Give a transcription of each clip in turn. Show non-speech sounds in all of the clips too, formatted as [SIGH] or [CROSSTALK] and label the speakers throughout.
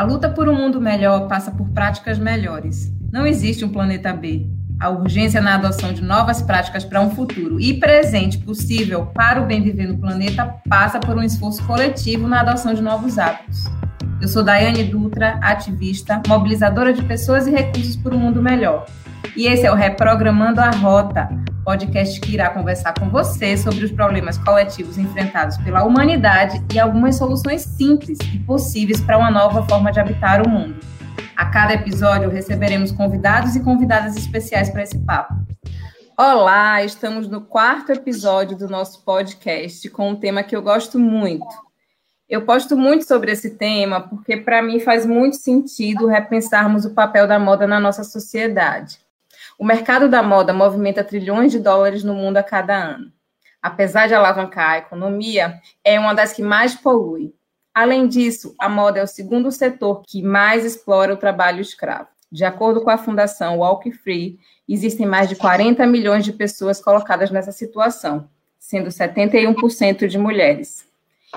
Speaker 1: A luta por um mundo melhor passa por práticas melhores. Não existe um planeta B. A urgência na adoção de novas práticas para um futuro e presente possível para o bem viver no planeta passa por um esforço coletivo na adoção de novos hábitos. Eu sou Daiane Dutra, ativista, mobilizadora de pessoas e recursos por um mundo melhor. E esse é o Reprogramando a Rota, podcast que irá conversar com você sobre os problemas coletivos enfrentados pela humanidade e algumas soluções simples e possíveis para uma nova forma de habitar o mundo. A cada episódio receberemos convidados e convidadas especiais para esse papo. Olá, estamos no quarto episódio do nosso podcast com um tema que eu gosto muito. Eu posto muito sobre esse tema porque, para mim, faz muito sentido repensarmos o papel da moda na nossa sociedade. O mercado da moda movimenta trilhões de dólares no mundo a cada ano. Apesar de alavancar a economia, é uma das que mais polui. Além disso, a moda é o segundo setor que mais explora o trabalho escravo. De acordo com a fundação Walk Free, existem mais de 40 milhões de pessoas colocadas nessa situação, sendo 71% de mulheres.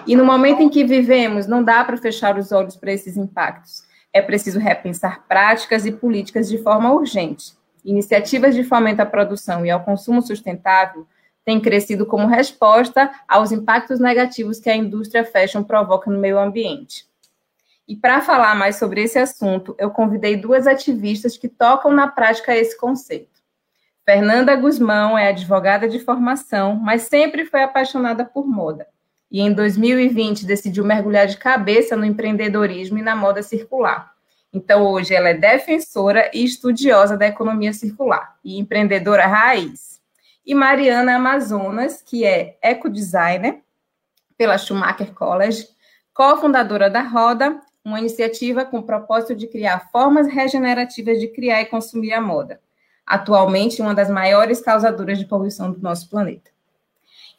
Speaker 1: E no momento em que vivemos, não dá para fechar os olhos para esses impactos. É preciso repensar práticas e políticas de forma urgente iniciativas de fomento à produção e ao consumo sustentável têm crescido como resposta aos impactos negativos que a indústria fashion provoca no meio ambiente. E para falar mais sobre esse assunto, eu convidei duas ativistas que tocam na prática esse conceito. Fernanda Guzmão é advogada de formação, mas sempre foi apaixonada por moda. E em 2020 decidiu mergulhar de cabeça no empreendedorismo e na moda circular. Então, hoje ela é defensora e estudiosa da economia circular e empreendedora raiz. E Mariana Amazonas, que é ecodesigner pela Schumacher College, cofundadora da Roda, uma iniciativa com o propósito de criar formas regenerativas de criar e consumir a moda, atualmente uma das maiores causadoras de poluição do nosso planeta.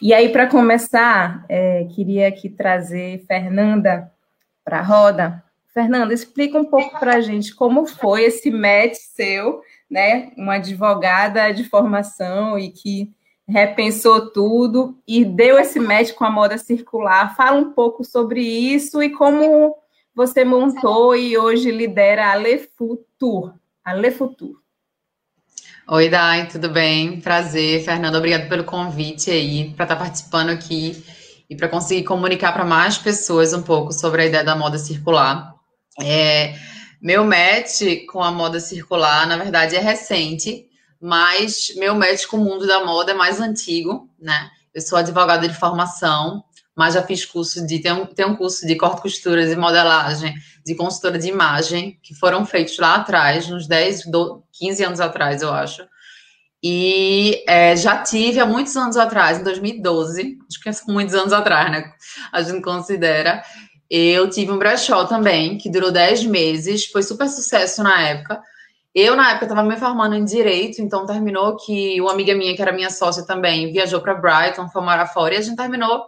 Speaker 1: E aí, para começar, é, queria aqui trazer Fernanda para a roda Fernanda, explica um pouco para a gente como foi esse match seu, né? Uma advogada de formação e que repensou tudo e deu esse match com a moda circular. Fala um pouco sobre isso e como você montou e hoje lidera a Le Futur. A Le Futur.
Speaker 2: Oi, Dai, tudo bem? Prazer, Fernanda. Obrigada pelo convite aí para estar participando aqui e para conseguir comunicar para mais pessoas um pouco sobre a ideia da moda circular. É, meu match com a moda circular, na verdade, é recente, mas meu match com o mundo da moda é mais antigo, né? Eu sou advogada de formação, mas já fiz curso de. Tem um, tem um curso de corte costuras e modelagem, de consultora de imagem, que foram feitos lá atrás, uns 10, 12, 15 anos atrás, eu acho. E é, já tive há muitos anos atrás, em 2012, acho que é muitos anos atrás, né? A gente considera. Eu tive um brechó também, que durou 10 meses, foi super sucesso na época. Eu, na época, estava me formando em direito, então terminou que uma amiga minha, que era minha sócia também, viajou para Brighton, foi morar fora, e a gente terminou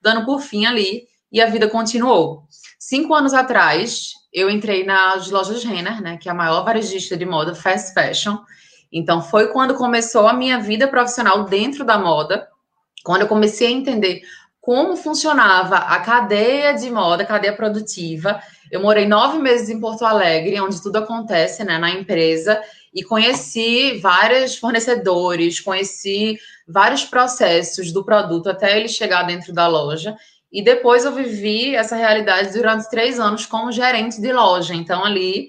Speaker 2: dando por fim ali, e a vida continuou. Cinco anos atrás, eu entrei nas lojas Renner, né, que é a maior varejista de moda fast fashion. Então, foi quando começou a minha vida profissional dentro da moda, quando eu comecei a entender como funcionava a cadeia de moda, a cadeia produtiva. Eu morei nove meses em Porto Alegre, onde tudo acontece né, na empresa, e conheci vários fornecedores, conheci vários processos do produto até ele chegar dentro da loja. E depois eu vivi essa realidade durante três anos como gerente de loja. Então, ali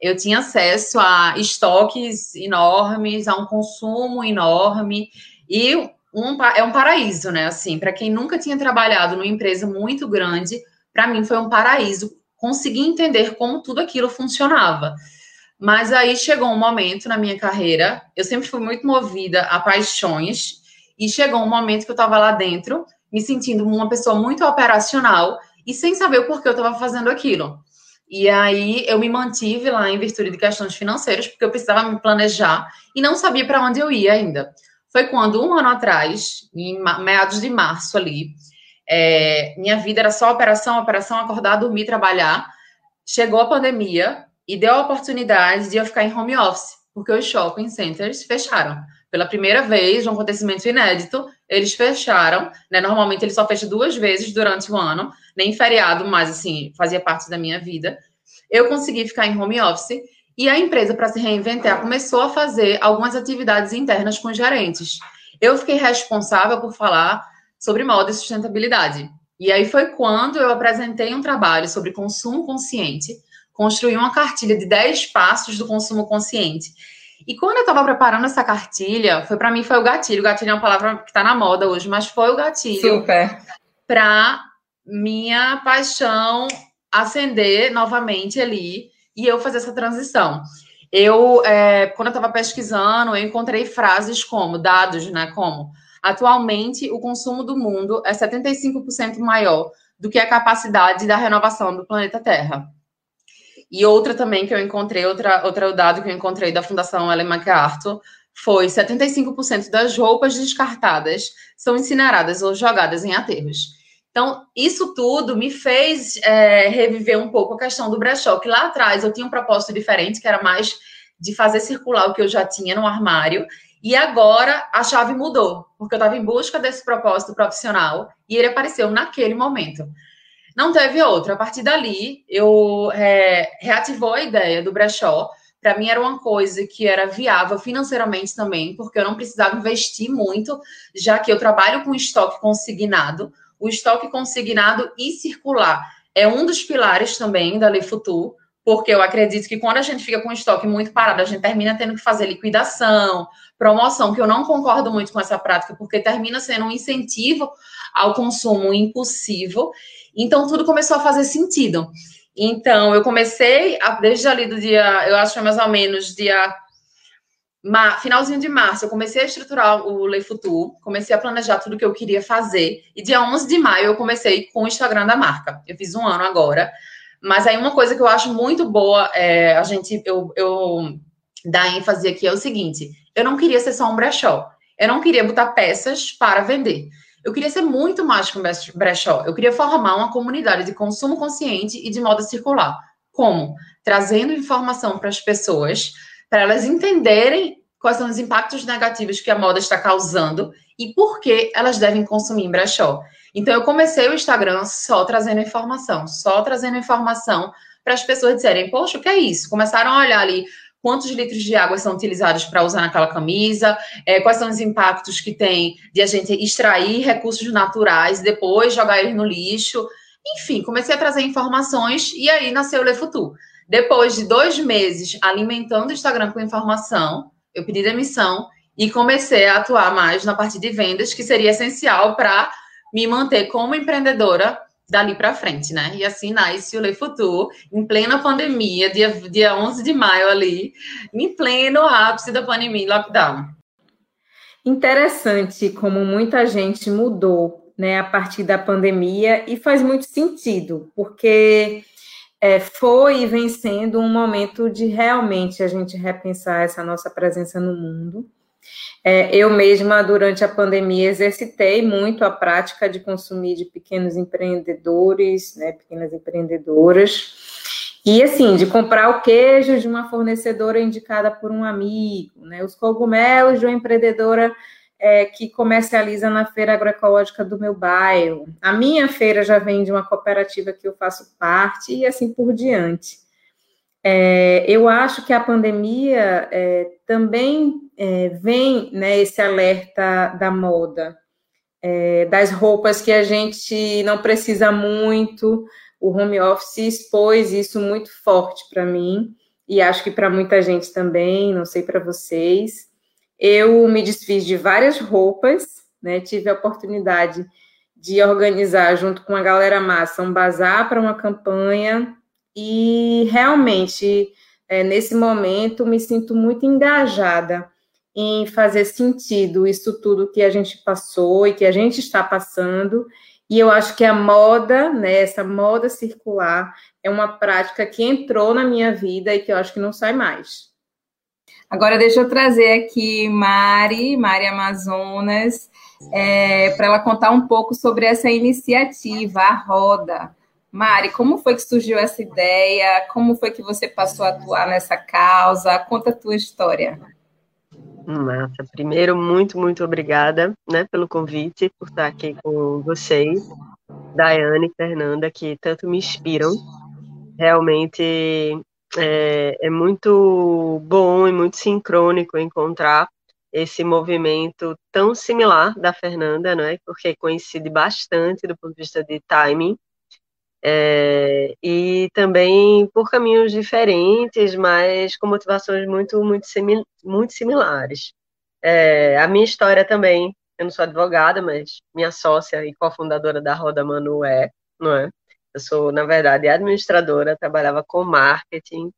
Speaker 2: eu tinha acesso a estoques enormes, a um consumo enorme. E um, é um paraíso, né? Assim, para quem nunca tinha trabalhado numa empresa muito grande, para mim foi um paraíso conseguir entender como tudo aquilo funcionava. Mas aí chegou um momento na minha carreira, eu sempre fui muito movida a paixões, e chegou um momento que eu estava lá dentro, me sentindo uma pessoa muito operacional e sem saber o porquê eu estava fazendo aquilo. E aí eu me mantive lá em virtude de questões financeiras, porque eu precisava me planejar e não sabia para onde eu ia ainda foi quando, um ano atrás, em meados de março ali, é, minha vida era só operação, operação, acordar, dormir, trabalhar. Chegou a pandemia e deu a oportunidade de eu ficar em home office, porque os shopping centers fecharam. Pela primeira vez, um acontecimento inédito, eles fecharam. Né? Normalmente, eles só fecham duas vezes durante o ano, nem feriado, mas assim, fazia parte da minha vida. eu consegui ficar em home office e a empresa, para se reinventar, começou a fazer algumas atividades internas com os gerentes. Eu fiquei responsável por falar sobre moda e sustentabilidade. E aí foi quando eu apresentei um trabalho sobre consumo consciente, construí uma cartilha de 10 passos do consumo consciente. E quando eu estava preparando essa cartilha, foi para mim foi o gatilho. O gatilho é uma palavra que está na moda hoje, mas foi o gatilho para minha paixão acender novamente ali e eu fazer essa transição. Eu, é, quando eu estava pesquisando, eu encontrei frases como, dados, né, como, atualmente o consumo do mundo é 75% maior do que a capacidade da renovação do planeta Terra. E outra também que eu encontrei, outra, outra dado que eu encontrei da Fundação Ellen MacArthur, foi 75% das roupas descartadas são incineradas ou jogadas em aterros. Então, isso tudo me fez é, reviver um pouco a questão do brechó, que lá atrás eu tinha um propósito diferente, que era mais de fazer circular o que eu já tinha no armário, e agora a chave mudou, porque eu estava em busca desse propósito profissional e ele apareceu naquele momento. Não teve outro. A partir dali, eu é, reativou a ideia do brechó. Para mim era uma coisa que era viável financeiramente também, porque eu não precisava investir muito, já que eu trabalho com estoque consignado o estoque consignado e circular é um dos pilares também da Lei Futur, porque eu acredito que quando a gente fica com o estoque muito parado, a gente termina tendo que fazer liquidação, promoção, que eu não concordo muito com essa prática, porque termina sendo um incentivo ao consumo impulsivo. Então, tudo começou a fazer sentido. Então, eu comecei, a, desde ali do dia, eu acho mais ou menos dia finalzinho de março, eu comecei a estruturar o Lei Futur, comecei a planejar tudo que eu queria fazer. E dia 11 de maio eu comecei com o Instagram da marca. Eu fiz um ano agora. Mas aí uma coisa que eu acho muito boa, é, a gente, eu, eu dar ênfase aqui é o seguinte: eu não queria ser só um brechó. Eu não queria botar peças para vender. Eu queria ser muito mais que um brechó. Eu queria formar uma comunidade de consumo consciente e de moda circular. Como? Trazendo informação para as pessoas para elas entenderem quais são os impactos negativos que a moda está causando e por que elas devem consumir brechó. Então, eu comecei o Instagram só trazendo informação, só trazendo informação para as pessoas dizerem, poxa, o que é isso? Começaram a olhar ali quantos litros de água são utilizados para usar naquela camisa, é, quais são os impactos que tem de a gente extrair recursos naturais depois jogar eles no lixo. Enfim, comecei a trazer informações e aí nasceu o Le Futur. Depois de dois meses alimentando o Instagram com informação, eu pedi demissão e comecei a atuar mais na parte de vendas, que seria essencial para me manter como empreendedora dali para frente, né? E assim nasce o Le Futur, em plena pandemia, dia, dia 11 de maio ali, em pleno ápice da pandemia lockdown.
Speaker 1: Interessante como muita gente mudou, né, a partir da pandemia e faz muito sentido, porque é, foi e vem sendo um momento de realmente a gente repensar essa nossa presença no mundo. É, eu mesma, durante a pandemia, exercitei muito a prática de consumir de pequenos empreendedores, né, pequenas empreendedoras, e assim, de comprar o queijo de uma fornecedora indicada por um amigo, né, os cogumelos de uma empreendedora é, que comercializa na feira agroecológica do meu bairro. A minha feira já vem de uma cooperativa que eu faço parte e assim por diante. É, eu acho que a pandemia é, também é, vem né, esse alerta da moda, é, das roupas que a gente não precisa muito. O home office expôs isso muito forte para mim e acho que para muita gente também, não sei para vocês. Eu me desfiz de várias roupas, né? Tive a oportunidade de organizar junto com a galera massa um bazar para uma campanha e realmente é, nesse momento me sinto muito engajada em fazer sentido isso tudo que a gente passou e que a gente está passando. E eu acho que a moda, né, essa moda circular, é uma prática que entrou na minha vida e que eu acho que não sai mais. Agora deixa eu trazer aqui Mari, Mari Amazonas, é, para ela contar um pouco sobre essa iniciativa, a Roda. Mari, como foi que surgiu essa ideia? Como foi que você passou a atuar nessa causa? Conta a tua história.
Speaker 3: Massa. Primeiro, muito, muito obrigada né, pelo convite, por estar aqui com vocês, Daiane e Fernanda, que tanto me inspiram realmente é, é muito bom e muito sincrônico encontrar esse movimento tão similar da Fernanda, né? Porque coincide bastante do ponto de vista de timing. É, e também por caminhos diferentes, mas com motivações muito, muito, simil, muito similares. É, a minha história também, eu não sou advogada, mas minha sócia e cofundadora da Roda Manu é, não é? Eu sou, na verdade, administradora, trabalhava com marketing,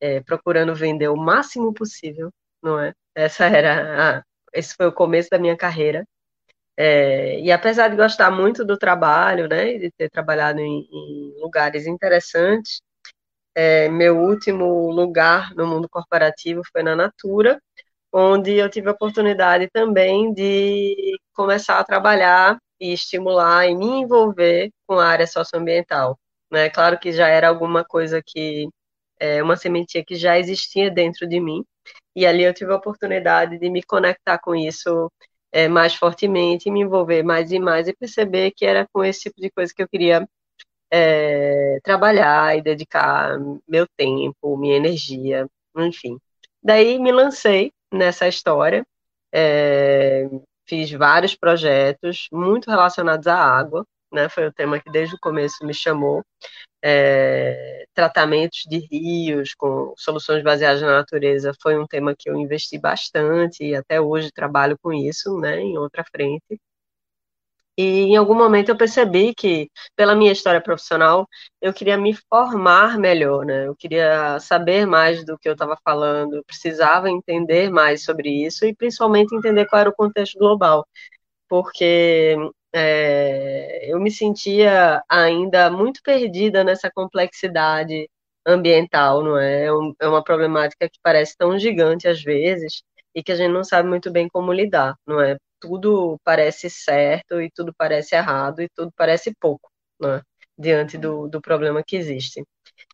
Speaker 3: é, procurando vender o máximo possível, não é? Essa era, a, esse foi o começo da minha carreira. É, e apesar de gostar muito do trabalho, né, de ter trabalhado em, em lugares interessantes, é, meu último lugar no mundo corporativo foi na Natura, onde eu tive a oportunidade também de começar a trabalhar e estimular e me envolver com a área socioambiental. Né? Claro que já era alguma coisa que, é, uma sementinha que já existia dentro de mim, e ali eu tive a oportunidade de me conectar com isso é, mais fortemente, me envolver mais e mais e perceber que era com esse tipo de coisa que eu queria é, trabalhar e dedicar meu tempo, minha energia, enfim. Daí me lancei nessa história, é, fiz vários projetos muito relacionados à água, né? Foi o tema que desde o começo me chamou. É, tratamentos de rios com soluções baseadas na natureza foi um tema que eu investi bastante e até hoje trabalho com isso, né? Em outra frente. E em algum momento eu percebi que, pela minha história profissional, eu queria me formar melhor, né? Eu queria saber mais do que eu estava falando, eu precisava entender mais sobre isso e principalmente entender qual era o contexto global, porque é, eu me sentia ainda muito perdida nessa complexidade ambiental, não é? É, é uma problemática que parece tão gigante às vezes e que a gente não sabe muito bem como lidar, não é? Tudo parece certo e tudo parece errado e tudo parece pouco, né, diante do, do problema que existe.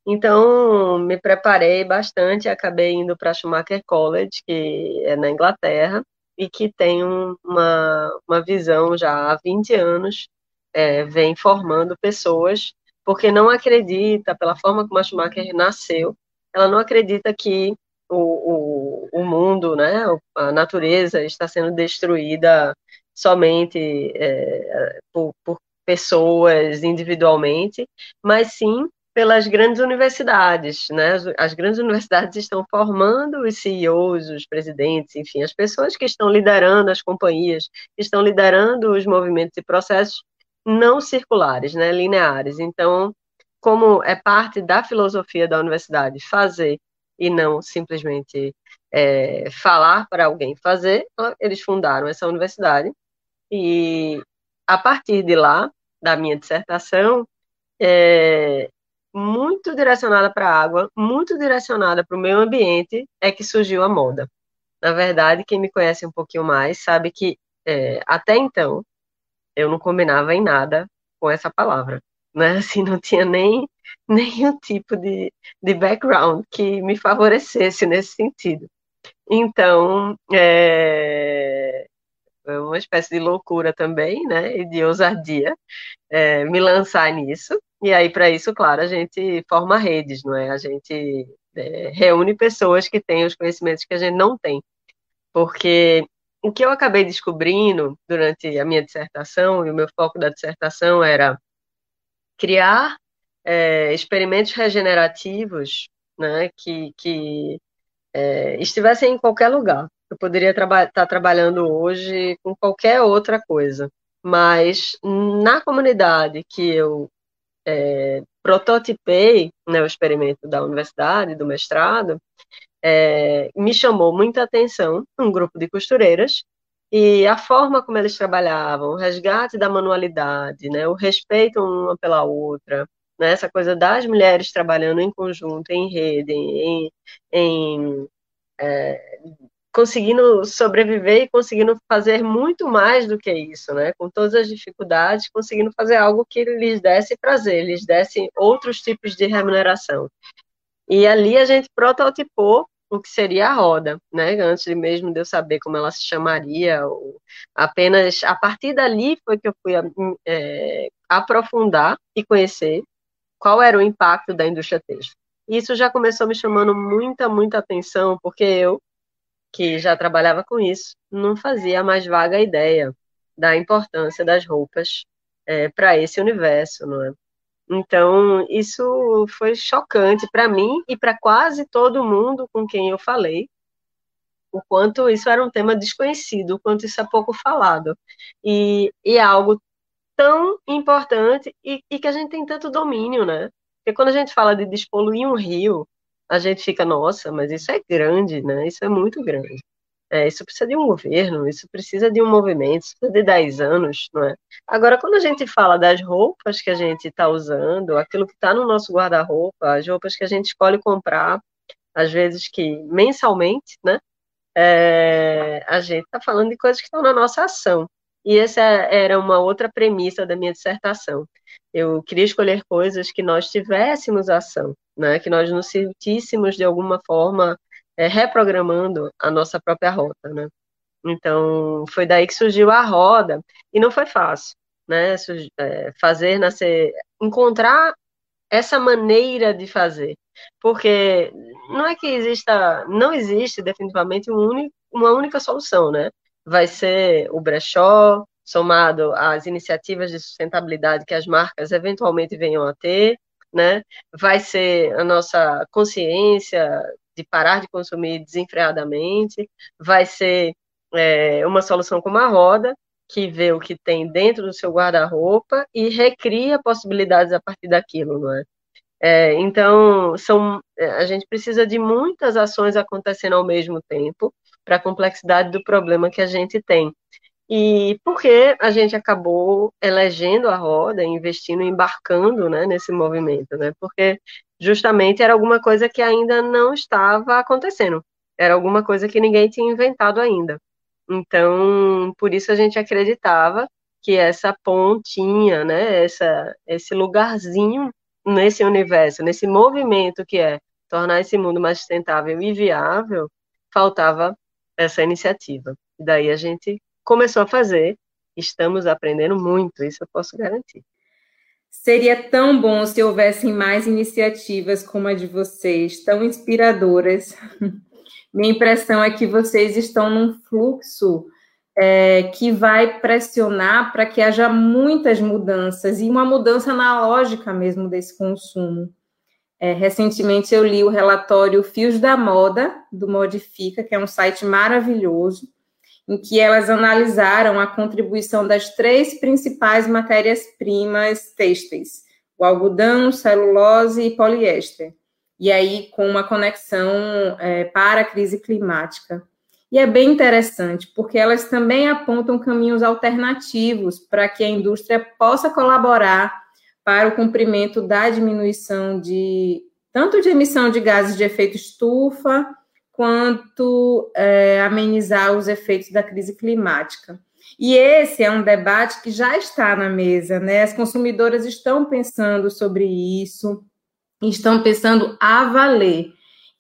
Speaker 3: Então, me preparei bastante, acabei indo para Schumacher College, que é na Inglaterra, e que tem uma, uma visão já há 20 anos, é, vem formando pessoas, porque não acredita, pela forma como a Schumacher nasceu, ela não acredita que o, o, o mundo, né, a natureza está sendo destruída somente é, por, por pessoas individualmente, mas sim pelas grandes universidades, né? As grandes universidades estão formando os CEOs, os presidentes, enfim, as pessoas que estão liderando as companhias, que estão liderando os movimentos e processos não circulares, né, lineares. Então, como é parte da filosofia da universidade fazer e não simplesmente é, falar para alguém fazer, eles fundaram essa universidade e a partir de lá, da minha dissertação, é, muito direcionada para a água, muito direcionada para o meio ambiente, é que surgiu a moda. Na verdade, quem me conhece um pouquinho mais sabe que é, até então eu não combinava em nada com essa palavra, né? [LAUGHS] Assim, não tinha nem [LAUGHS] nenhum tipo de, de background que me favorecesse nesse sentido. Então, é, é uma espécie de loucura também, né, e de ousadia, é, me lançar nisso. E aí, para isso, claro, a gente forma redes, não é? A gente é, reúne pessoas que têm os conhecimentos que a gente não tem. Porque o que eu acabei descobrindo durante a minha dissertação, e o meu foco da dissertação era criar é, experimentos regenerativos né, que, que é, estivessem em qualquer lugar. Eu poderia estar tá trabalhando hoje com qualquer outra coisa, mas na comunidade que eu é, prototipei né, o experimento da universidade, do mestrado, é, me chamou muita atenção um grupo de costureiras e a forma como eles trabalhavam, o resgate da manualidade, né, o respeito uma pela outra, né, essa coisa das mulheres trabalhando em conjunto, em rede, em, em é, conseguindo sobreviver e conseguindo fazer muito mais do que isso, né, com todas as dificuldades, conseguindo fazer algo que lhes desse prazer, lhes desse outros tipos de remuneração. E ali a gente prototipou o que seria a roda, né? Antes mesmo de eu saber como ela se chamaria, apenas a partir dali foi que eu fui é, aprofundar e conhecer qual era o impacto da indústria têxtil. Isso já começou me chamando muita, muita atenção, porque eu, que já trabalhava com isso, não fazia mais vaga ideia da importância das roupas é, para esse universo, não é? Então, isso foi chocante para mim e para quase todo mundo com quem eu falei, o quanto isso era um tema desconhecido, o quanto isso é pouco falado. E, e é algo tão importante e, e, que a gente tem tanto domínio, né? Porque quando a gente fala de despoluir um rio, a gente fica, nossa, mas isso é grande, né? Isso é muito grande. É, isso precisa de um governo, isso precisa de um movimento, isso precisa de 10 anos, não é? Agora, quando a gente fala das roupas que a gente está usando, aquilo que está no nosso guarda-roupa, as roupas que a gente escolhe comprar, às vezes que mensalmente, né? É, a gente está falando de coisas que estão na nossa ação. E essa era uma outra premissa da minha dissertação. Eu queria escolher coisas que nós tivéssemos ação, né? que nós nos sentíssemos de alguma forma é, reprogramando a nossa própria rota, né? Então, foi daí que surgiu a roda, e não foi fácil, né? É, fazer nascer, encontrar essa maneira de fazer, porque não é que exista, não existe definitivamente um único, uma única solução, né? Vai ser o brechó, somado às iniciativas de sustentabilidade que as marcas eventualmente venham a ter, né? Vai ser a nossa consciência de parar de consumir desenfreadamente, vai ser é, uma solução como a roda, que vê o que tem dentro do seu guarda-roupa e recria possibilidades a partir daquilo, não é? É? então, são, a gente precisa de muitas ações acontecendo ao mesmo tempo para a complexidade do problema que a gente tem. E porque a gente acabou elegendo a roda, investindo, embarcando né, nesse movimento, né? Porque justamente era alguma coisa que ainda não estava acontecendo, era alguma coisa que ninguém tinha inventado ainda. Então, por isso a gente acreditava que essa pontinha, né, essa, esse lugarzinho nesse universo, nesse movimento que é tornar esse mundo mais sustentável e viável, faltava essa iniciativa. E daí a gente começou a fazer, estamos aprendendo muito, isso eu posso garantir.
Speaker 1: Seria tão bom se houvessem mais iniciativas como a de vocês, tão inspiradoras. [LAUGHS] Minha impressão é que vocês estão num fluxo é, que vai pressionar para que haja muitas mudanças e uma mudança na lógica mesmo desse consumo. É, recentemente eu li o relatório Fios da Moda, do Modifica, que é um site maravilhoso, em que elas analisaram a contribuição das três principais matérias-primas têxteis, o algodão, celulose e poliéster, e aí com uma conexão é, para a crise climática. E é bem interessante, porque elas também apontam caminhos alternativos para que a indústria possa colaborar para o cumprimento da diminuição de tanto de emissão de gases de efeito estufa, quanto é, amenizar os efeitos da crise climática. E esse é um debate que já está na mesa, né? As consumidoras estão pensando sobre isso, estão pensando a valer.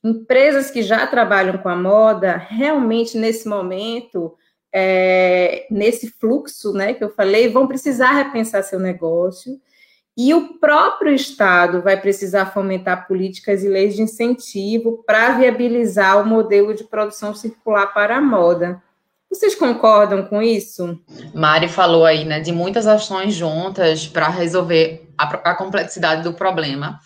Speaker 1: Empresas que já trabalham com a moda, realmente nesse momento, é, nesse fluxo, né, que eu falei, vão precisar repensar seu negócio e o próprio Estado vai precisar fomentar políticas e leis de incentivo para viabilizar o modelo de produção circular para a moda. Vocês concordam com isso?
Speaker 2: Mari falou aí, né, de muitas ações juntas para resolver a, a, complexidade do problema.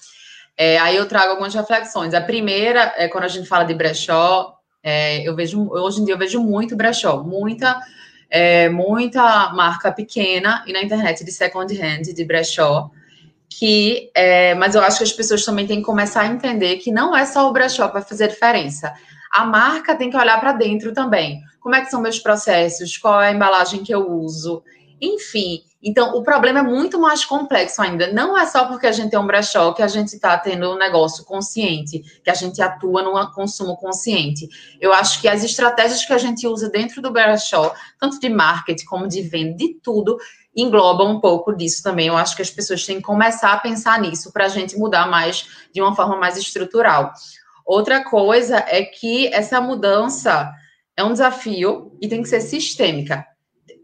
Speaker 2: É, aí eu trago algumas reflexões. A primeira é quando a gente fala de brechó, é, eu vejo hoje em dia eu vejo muito brechó, muita é, muita marca pequena e na internet de second hand, de brechó, que, é, mas eu acho que as pessoas também têm que começar a entender que não é só o brechó vai fazer diferença. A marca tem que olhar para dentro também. Como é que são meus processos? Qual é a embalagem que eu uso? Enfim, então o problema é muito mais complexo ainda. Não é só porque a gente tem um brechó que a gente está tendo um negócio consciente, que a gente atua num consumo consciente. Eu acho que as estratégias que a gente usa dentro do brechó, tanto de marketing como de venda, de tudo, engloba um pouco disso também. Eu acho que as pessoas têm que começar a pensar nisso para a gente mudar mais de uma forma mais estrutural. Outra coisa é que essa mudança é um desafio e tem que ser sistêmica.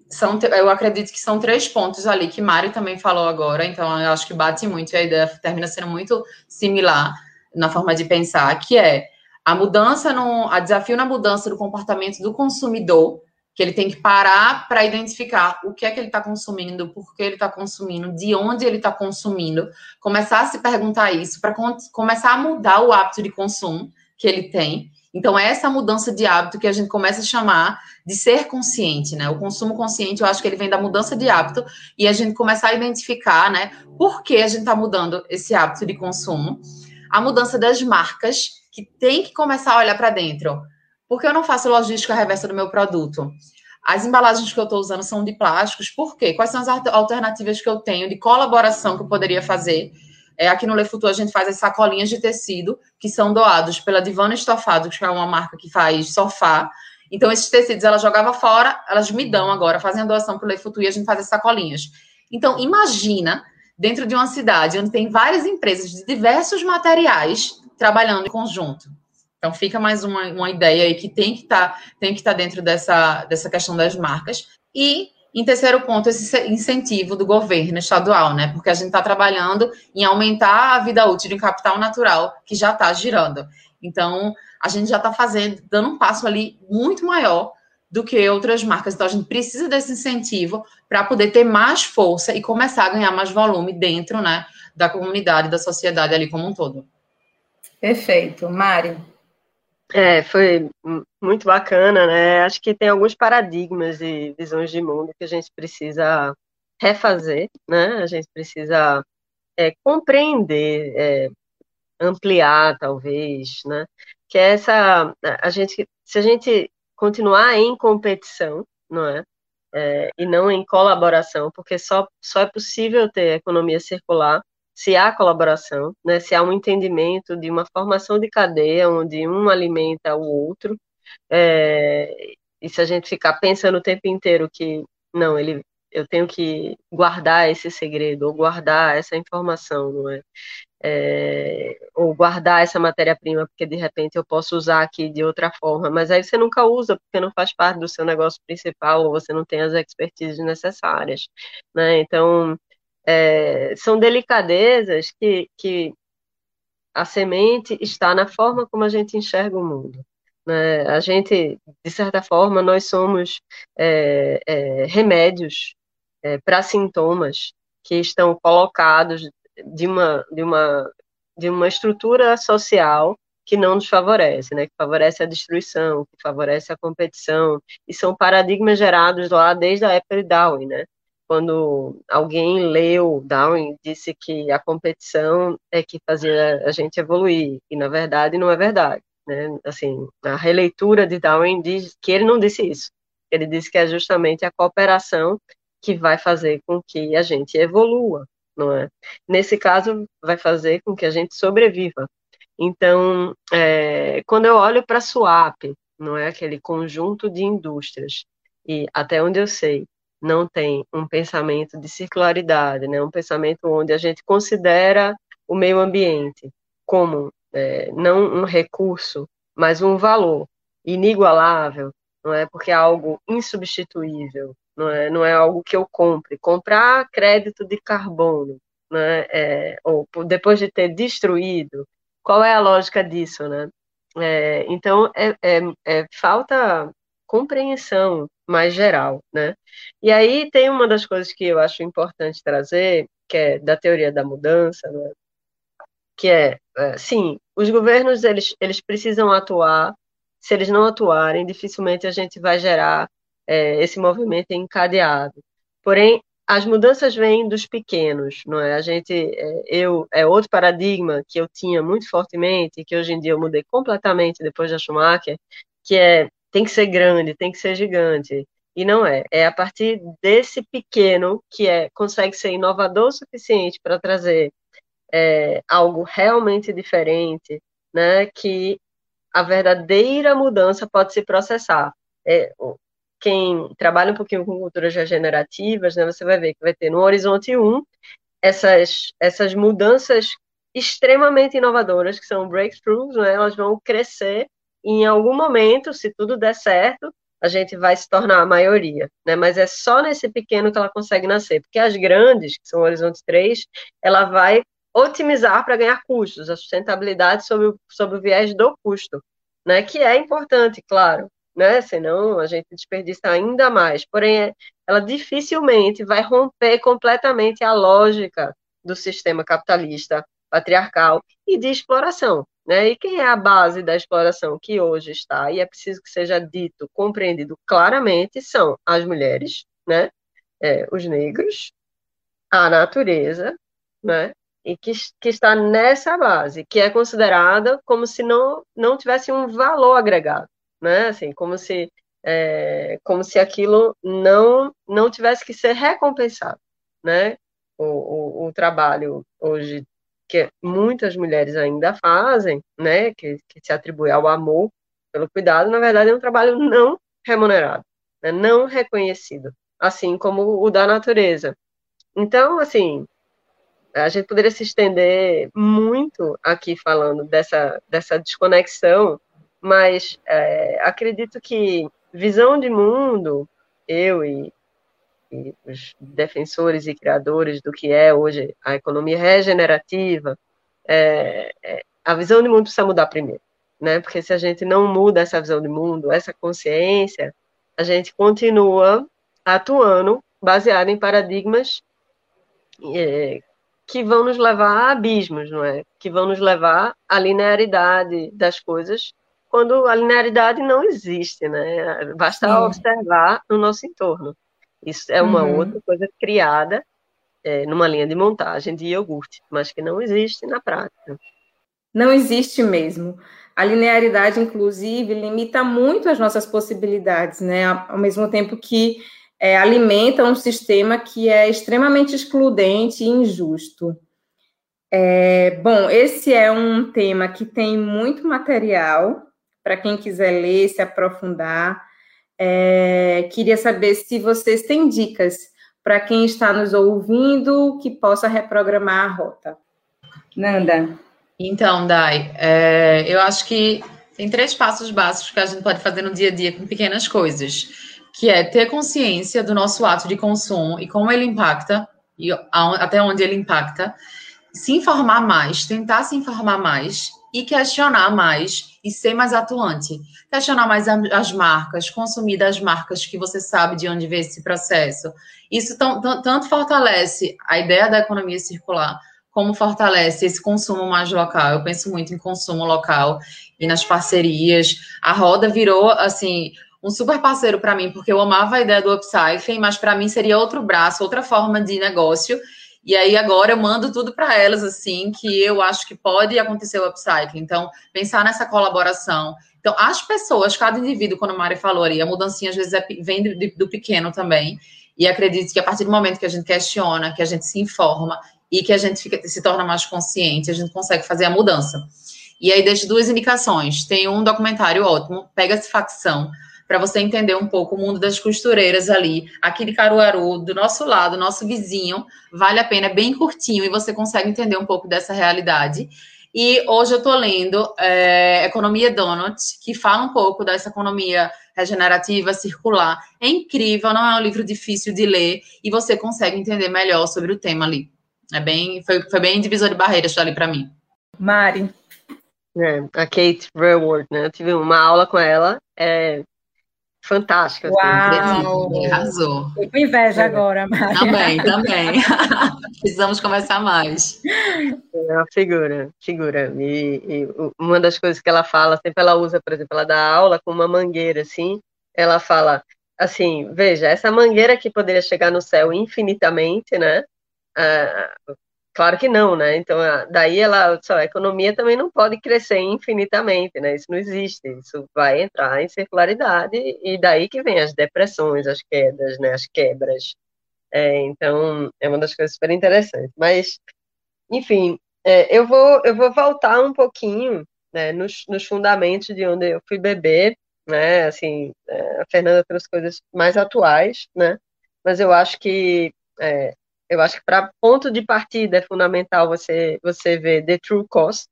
Speaker 2: São, eu acredito que são três pontos ali que Mari também falou agora, então eu acho que bate muito e a ideia termina sendo muito similar na forma de pensar, que é a mudança no, a desafio na mudança do comportamento do consumidor, que ele tem que parar para identificar o que é que ele está consumindo, por que ele está consumindo, de onde ele está consumindo, começar a se perguntar isso para começar a mudar o hábito de consumo que ele tem então, é essa mudança de hábito que a gente começa a chamar de ser consciente, né? O consumo consciente, eu acho que ele vem da mudança de hábito e a gente começar a identificar, né, por que a gente está mudando esse hábito de consumo. A mudança das marcas, que tem que começar a olhar para dentro. Por que eu não faço logística reversa do meu produto? As embalagens que eu estou usando são de plásticos, por quê? Quais são as alternativas que eu tenho de colaboração que eu poderia fazer é, aqui no Le Futur a gente faz as sacolinhas de tecido que são doados pela Divana Estofado, que é uma marca que faz sofá. Então, esses tecidos ela jogava fora, elas me dão agora, fazem a doação para o Le Futur e a gente faz as sacolinhas. Então, imagina dentro de uma cidade onde tem várias empresas de diversos materiais trabalhando em conjunto. Então, fica mais uma, uma ideia aí que tem que estar tá, estar tá dentro dessa, dessa questão das marcas. E em terceiro ponto, esse incentivo do governo estadual, né? Porque a gente está trabalhando em aumentar a vida útil de capital natural que já está girando. Então, a gente já está fazendo, dando um passo ali muito maior do que outras marcas. Então, a gente precisa desse incentivo para poder ter mais força e começar a ganhar mais volume dentro, né, da comunidade, da sociedade ali como um todo.
Speaker 1: Perfeito. Mari,
Speaker 3: é, foi muito bacana, né? Acho que tem alguns paradigmas e visões de mundo que a gente precisa refazer, né? A gente precisa é, compreender, é, ampliar, talvez, né? Que é essa, a gente, se a gente continuar em competição, não é? é e não em colaboração, porque só, só é possível ter economia circular se há colaboração, né, se há um entendimento de uma formação de cadeia onde um alimenta o outro, é, e se a gente ficar pensando o tempo inteiro que não, ele, eu tenho que guardar esse segredo ou guardar essa informação, não é? é ou guardar essa matéria-prima porque de repente eu posso usar aqui de outra forma, mas aí você nunca usa porque não faz parte do seu negócio principal ou você não tem as expertises necessárias, né? Então é, são delicadezas que, que a semente está na forma como a gente enxerga o mundo. Né? A gente, de certa forma, nós somos é, é, remédios é, para sintomas que estão colocados de uma, de, uma, de uma estrutura social que não nos favorece, né? que favorece a destruição, que favorece a competição, e são paradigmas gerados lá desde a época de Darwin, né? Quando alguém leu Darwin, disse que a competição é que fazia a gente evoluir, e na verdade não é verdade. Né? Assim, a releitura de Darwin diz que ele não disse isso. Ele disse que é justamente a cooperação que vai fazer com que a gente evolua, não é? Nesse caso, vai fazer com que a gente sobreviva. Então, é, quando eu olho para a SWAP, não é aquele conjunto de indústrias, e até onde eu sei, não tem um pensamento de circularidade, né? um pensamento onde a gente considera o meio ambiente como é, não um recurso, mas um valor inigualável, não é? Porque é algo insubstituível, não é? Não é algo que eu compre. Comprar crédito de carbono, né? É, ou depois de ter destruído, qual é a lógica disso, né? É, então é, é, é falta compreensão mais geral, né? E aí tem uma das coisas que eu acho importante trazer, que é da teoria da mudança, né? que é, é, sim, os governos eles, eles precisam atuar, se eles não atuarem, dificilmente a gente vai gerar é, esse movimento encadeado. Porém, as mudanças vêm dos pequenos, não é? A gente, é, eu, é outro paradigma que eu tinha muito fortemente, que hoje em dia eu mudei completamente depois da Schumacher, que é tem que ser grande, tem que ser gigante. E não é. É a partir desse pequeno que é consegue ser inovador o suficiente para trazer é, algo realmente diferente, né? Que a verdadeira mudança pode se processar. É, quem trabalha um pouquinho com culturas regenerativas, né, você vai ver que vai ter no horizonte 1 essas, essas mudanças extremamente inovadoras, que são breakthroughs, né, elas vão crescer em algum momento, se tudo der certo, a gente vai se tornar a maioria, né? Mas é só nesse pequeno que ela consegue nascer, porque as grandes, que são o Horizonte 3, ela vai otimizar para ganhar custos, a sustentabilidade sobre o, sobre o viés do custo, né? Que é importante, claro, né? Senão a gente desperdiça ainda mais. Porém, ela dificilmente vai romper completamente a lógica do sistema capitalista patriarcal e de exploração. Né? E quem é a base da exploração que hoje está, e é preciso que seja dito, compreendido claramente, são as mulheres, né? É, os negros, a natureza, né? e que, que está nessa base, que é considerada como se não, não tivesse um valor agregado né? Assim, como se é, como se aquilo não não tivesse que ser recompensado, né? O, o, o, trabalho hoje que muitas mulheres ainda fazem, né? Que, que se atribui ao amor pelo cuidado, na verdade é um trabalho não remunerado, né? não reconhecido, assim como o da natureza. Então, assim, a gente poderia se estender muito aqui falando dessa, dessa desconexão mas é, acredito que visão de mundo, eu e, e, os defensores e criadores do que é hoje a economia regenerativa, é, é, a visão de mundo precisa mudar primeiro, né? Porque se a gente não muda essa visão de mundo, essa consciência, a gente continua atuando baseado em paradigmas é, que vão nos levar a abismos, não é? Que vão nos levar à linearidade das coisas quando a linearidade não existe, né? Basta Sim. observar no nosso entorno. Isso é uma uhum. outra coisa criada é, numa linha de montagem de iogurte, mas que não existe na prática.
Speaker 1: Não existe mesmo. A linearidade, inclusive, limita muito as nossas possibilidades, né? Ao mesmo tempo que é, alimenta um sistema que é extremamente excludente e injusto. É, bom, esse é um tema que tem muito material, para quem quiser ler, se aprofundar. É, queria saber se vocês têm dicas para quem está nos ouvindo que possa reprogramar a rota. Nanda.
Speaker 2: Então, Dai, é, eu acho que tem três passos básicos que a gente pode fazer no dia a dia com pequenas coisas, que é ter consciência do nosso ato de consumo e como ele impacta, e até onde ele impacta, se informar mais, tentar se informar mais e questionar mais e ser mais atuante. Questionar mais as marcas, consumir das marcas que você sabe de onde veio esse processo. Isso tanto fortalece a ideia da economia circular, como fortalece esse consumo mais local. Eu penso muito em consumo local e nas parcerias. A roda virou, assim, um super parceiro para mim, porque eu amava a ideia do upcycling, mas para mim seria outro braço, outra forma de negócio e aí agora eu mando tudo para elas assim, que eu acho que pode acontecer o upcycling. Então, pensar nessa colaboração. Então, as pessoas, cada indivíduo, quando a Mari falou ali, a mudancinha às vezes é, vem do, do pequeno também. E acredito que a partir do momento que a gente questiona, que a gente se informa e que a gente fica, se torna mais consciente, a gente consegue fazer a mudança. E aí deixo duas indicações. Tem um documentário ótimo, Pega-se Facção, para você entender um pouco o mundo das costureiras ali. Aqui de Caruaru, do nosso lado, nosso vizinho, vale a pena, é bem curtinho e você consegue entender um pouco dessa realidade. E hoje eu estou lendo é, Economia Donut, que fala um pouco dessa economia regenerativa, circular. É incrível, não é um livro difícil de ler e você consegue entender melhor sobre o tema ali. É bem, foi, foi bem divisor de barreiras ali para mim.
Speaker 1: Mari.
Speaker 3: É, a Kate Raworth, né? Eu tive uma aula com ela. É, fantástica.
Speaker 1: Assim, Uau! Arrasou. Tô com inveja é. agora, Maria.
Speaker 2: Também, [LAUGHS] também. [LAUGHS] Precisamos conversar mais.
Speaker 3: É uma figura, figura. E, e, uma das coisas que ela fala, sempre ela usa, por exemplo, ela dá aula com uma mangueira, assim, ela fala assim, veja, essa mangueira que poderia chegar no céu infinitamente, né? Ah, Claro que não, né? Então, daí ela, só, a economia também não pode crescer infinitamente, né? Isso não existe, isso vai entrar em circularidade e daí que vem as depressões, as quedas, né? As quebras. É, então, é uma das coisas super interessantes. Mas, enfim, é, eu, vou, eu vou voltar um pouquinho né, nos, nos fundamentos de onde eu fui beber, né? Assim, é, a Fernanda trouxe coisas mais atuais, né? Mas eu acho que é, eu acho que para ponto de partida é fundamental você, você ver The True Cost,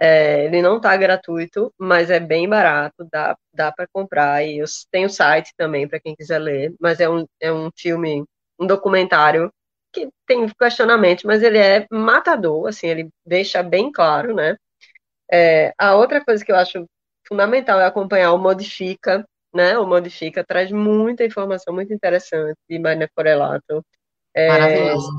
Speaker 3: É, ele não está gratuito, mas é bem barato, dá, dá para comprar. E eu tenho o site também para quem quiser ler, mas é um, é um filme, um documentário que tem questionamentos, mas ele é matador, assim, ele deixa bem claro, né? É, a outra coisa que eu acho fundamental é acompanhar o Modifica, né? O Modifica traz muita informação muito interessante de Marina Corelato.
Speaker 2: É, Maravilhoso.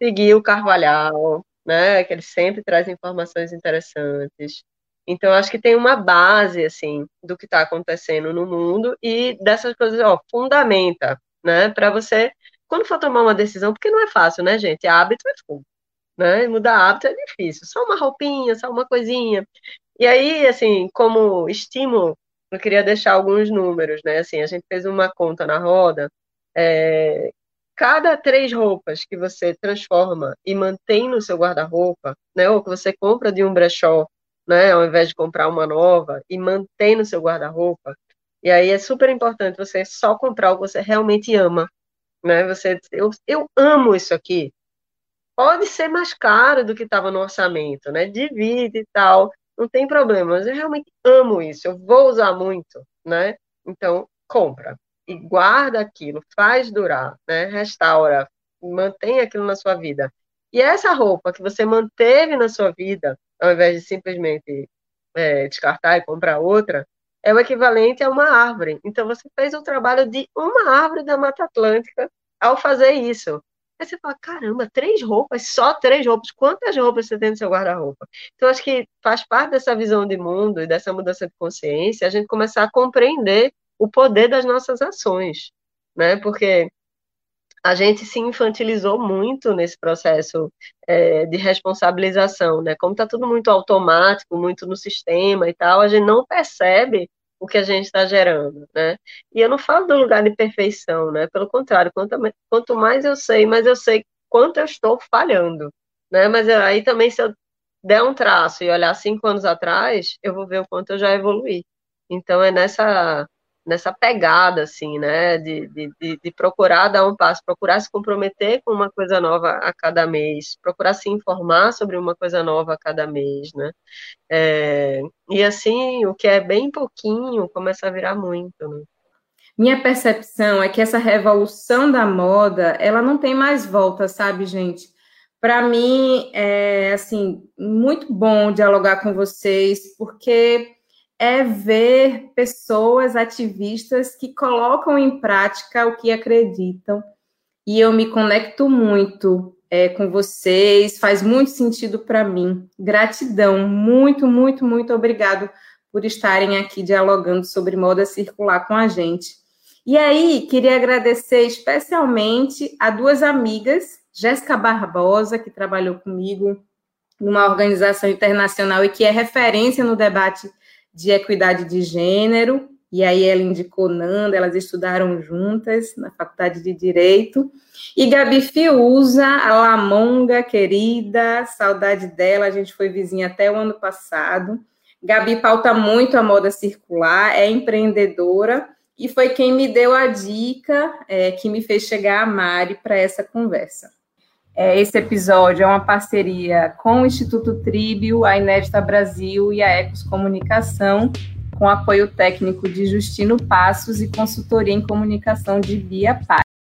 Speaker 3: Seguir o Carvalhal, né? Que ele sempre traz informações interessantes. Então, acho que tem uma base, assim, do que está acontecendo no mundo e dessas coisas, ó, fundamenta, né? Para você, quando for tomar uma decisão, porque não é fácil, né, gente? Hábito é fogo, né? Mudar hábito é difícil. Só uma roupinha, só uma coisinha. E aí, assim, como estímulo, eu queria deixar alguns números, né? Assim, a gente fez uma conta na roda, é, cada três roupas que você transforma e mantém no seu guarda-roupa, né, ou que você compra de um brechó, né, ao invés de comprar uma nova e mantém no seu guarda-roupa, e aí é super importante você só comprar o que você realmente ama, né? Você, eu, eu amo isso aqui. Pode ser mais caro do que estava no orçamento, né? Divide e tal, não tem problema. Mas eu realmente amo isso. Eu vou usar muito, né? Então compra e guarda aquilo, faz durar, né? Restaura, mantém aquilo na sua vida. E essa roupa que você manteve na sua vida, ao invés de simplesmente é, descartar e comprar outra, é o equivalente a uma árvore. Então você fez o trabalho de uma árvore da Mata Atlântica ao fazer isso. Aí você fala, caramba, três roupas, só três roupas. Quantas roupas você tem no seu guarda-roupa? Então, acho que faz parte dessa visão de mundo e dessa mudança de consciência a gente começar a compreender o poder das nossas ações, né? Porque a gente se infantilizou muito nesse processo é, de responsabilização, né? Como está tudo muito automático, muito no sistema e tal, a gente não percebe o que a gente está gerando, né? E eu não falo do lugar de perfeição, né? Pelo contrário, quanto, quanto mais eu sei, mais eu sei quanto eu estou falhando, né? Mas aí também, se eu der um traço e olhar cinco anos atrás, eu vou ver o quanto eu já evoluí. Então é nessa nessa pegada, assim, né, de, de, de, procurar dar um passo, procurar se comprometer com uma coisa nova a cada mês, procurar se informar sobre uma coisa nova a cada mês, né, é, e assim, o que é bem pouquinho começa a virar muito, né.
Speaker 1: Minha percepção é que essa revolução da moda, ela não tem mais volta, sabe, gente? Para mim, é, assim, muito bom dialogar com vocês, porque é ver pessoas ativistas que colocam em prática o que acreditam. E eu me conecto muito é, com vocês, faz muito sentido para mim. Gratidão, muito, muito, muito obrigado por estarem aqui dialogando sobre moda circular com a gente. E aí, queria agradecer especialmente a duas amigas, Jéssica Barbosa, que trabalhou comigo numa organização internacional e que é referência no debate de equidade de gênero, e aí ela indicou Nanda, elas estudaram juntas na Faculdade de Direito. E Gabi Fiuza, a Lamonga querida, saudade dela, a gente foi vizinha até o ano passado. Gabi pauta muito a moda circular, é empreendedora e foi quem me deu a dica é, que me fez chegar a Mari para essa conversa. É, esse episódio é uma parceria com o Instituto Tríbio, a Inédita Brasil e a Ecos Comunicação, com apoio técnico de Justino Passos e consultoria em comunicação de Bia Paz.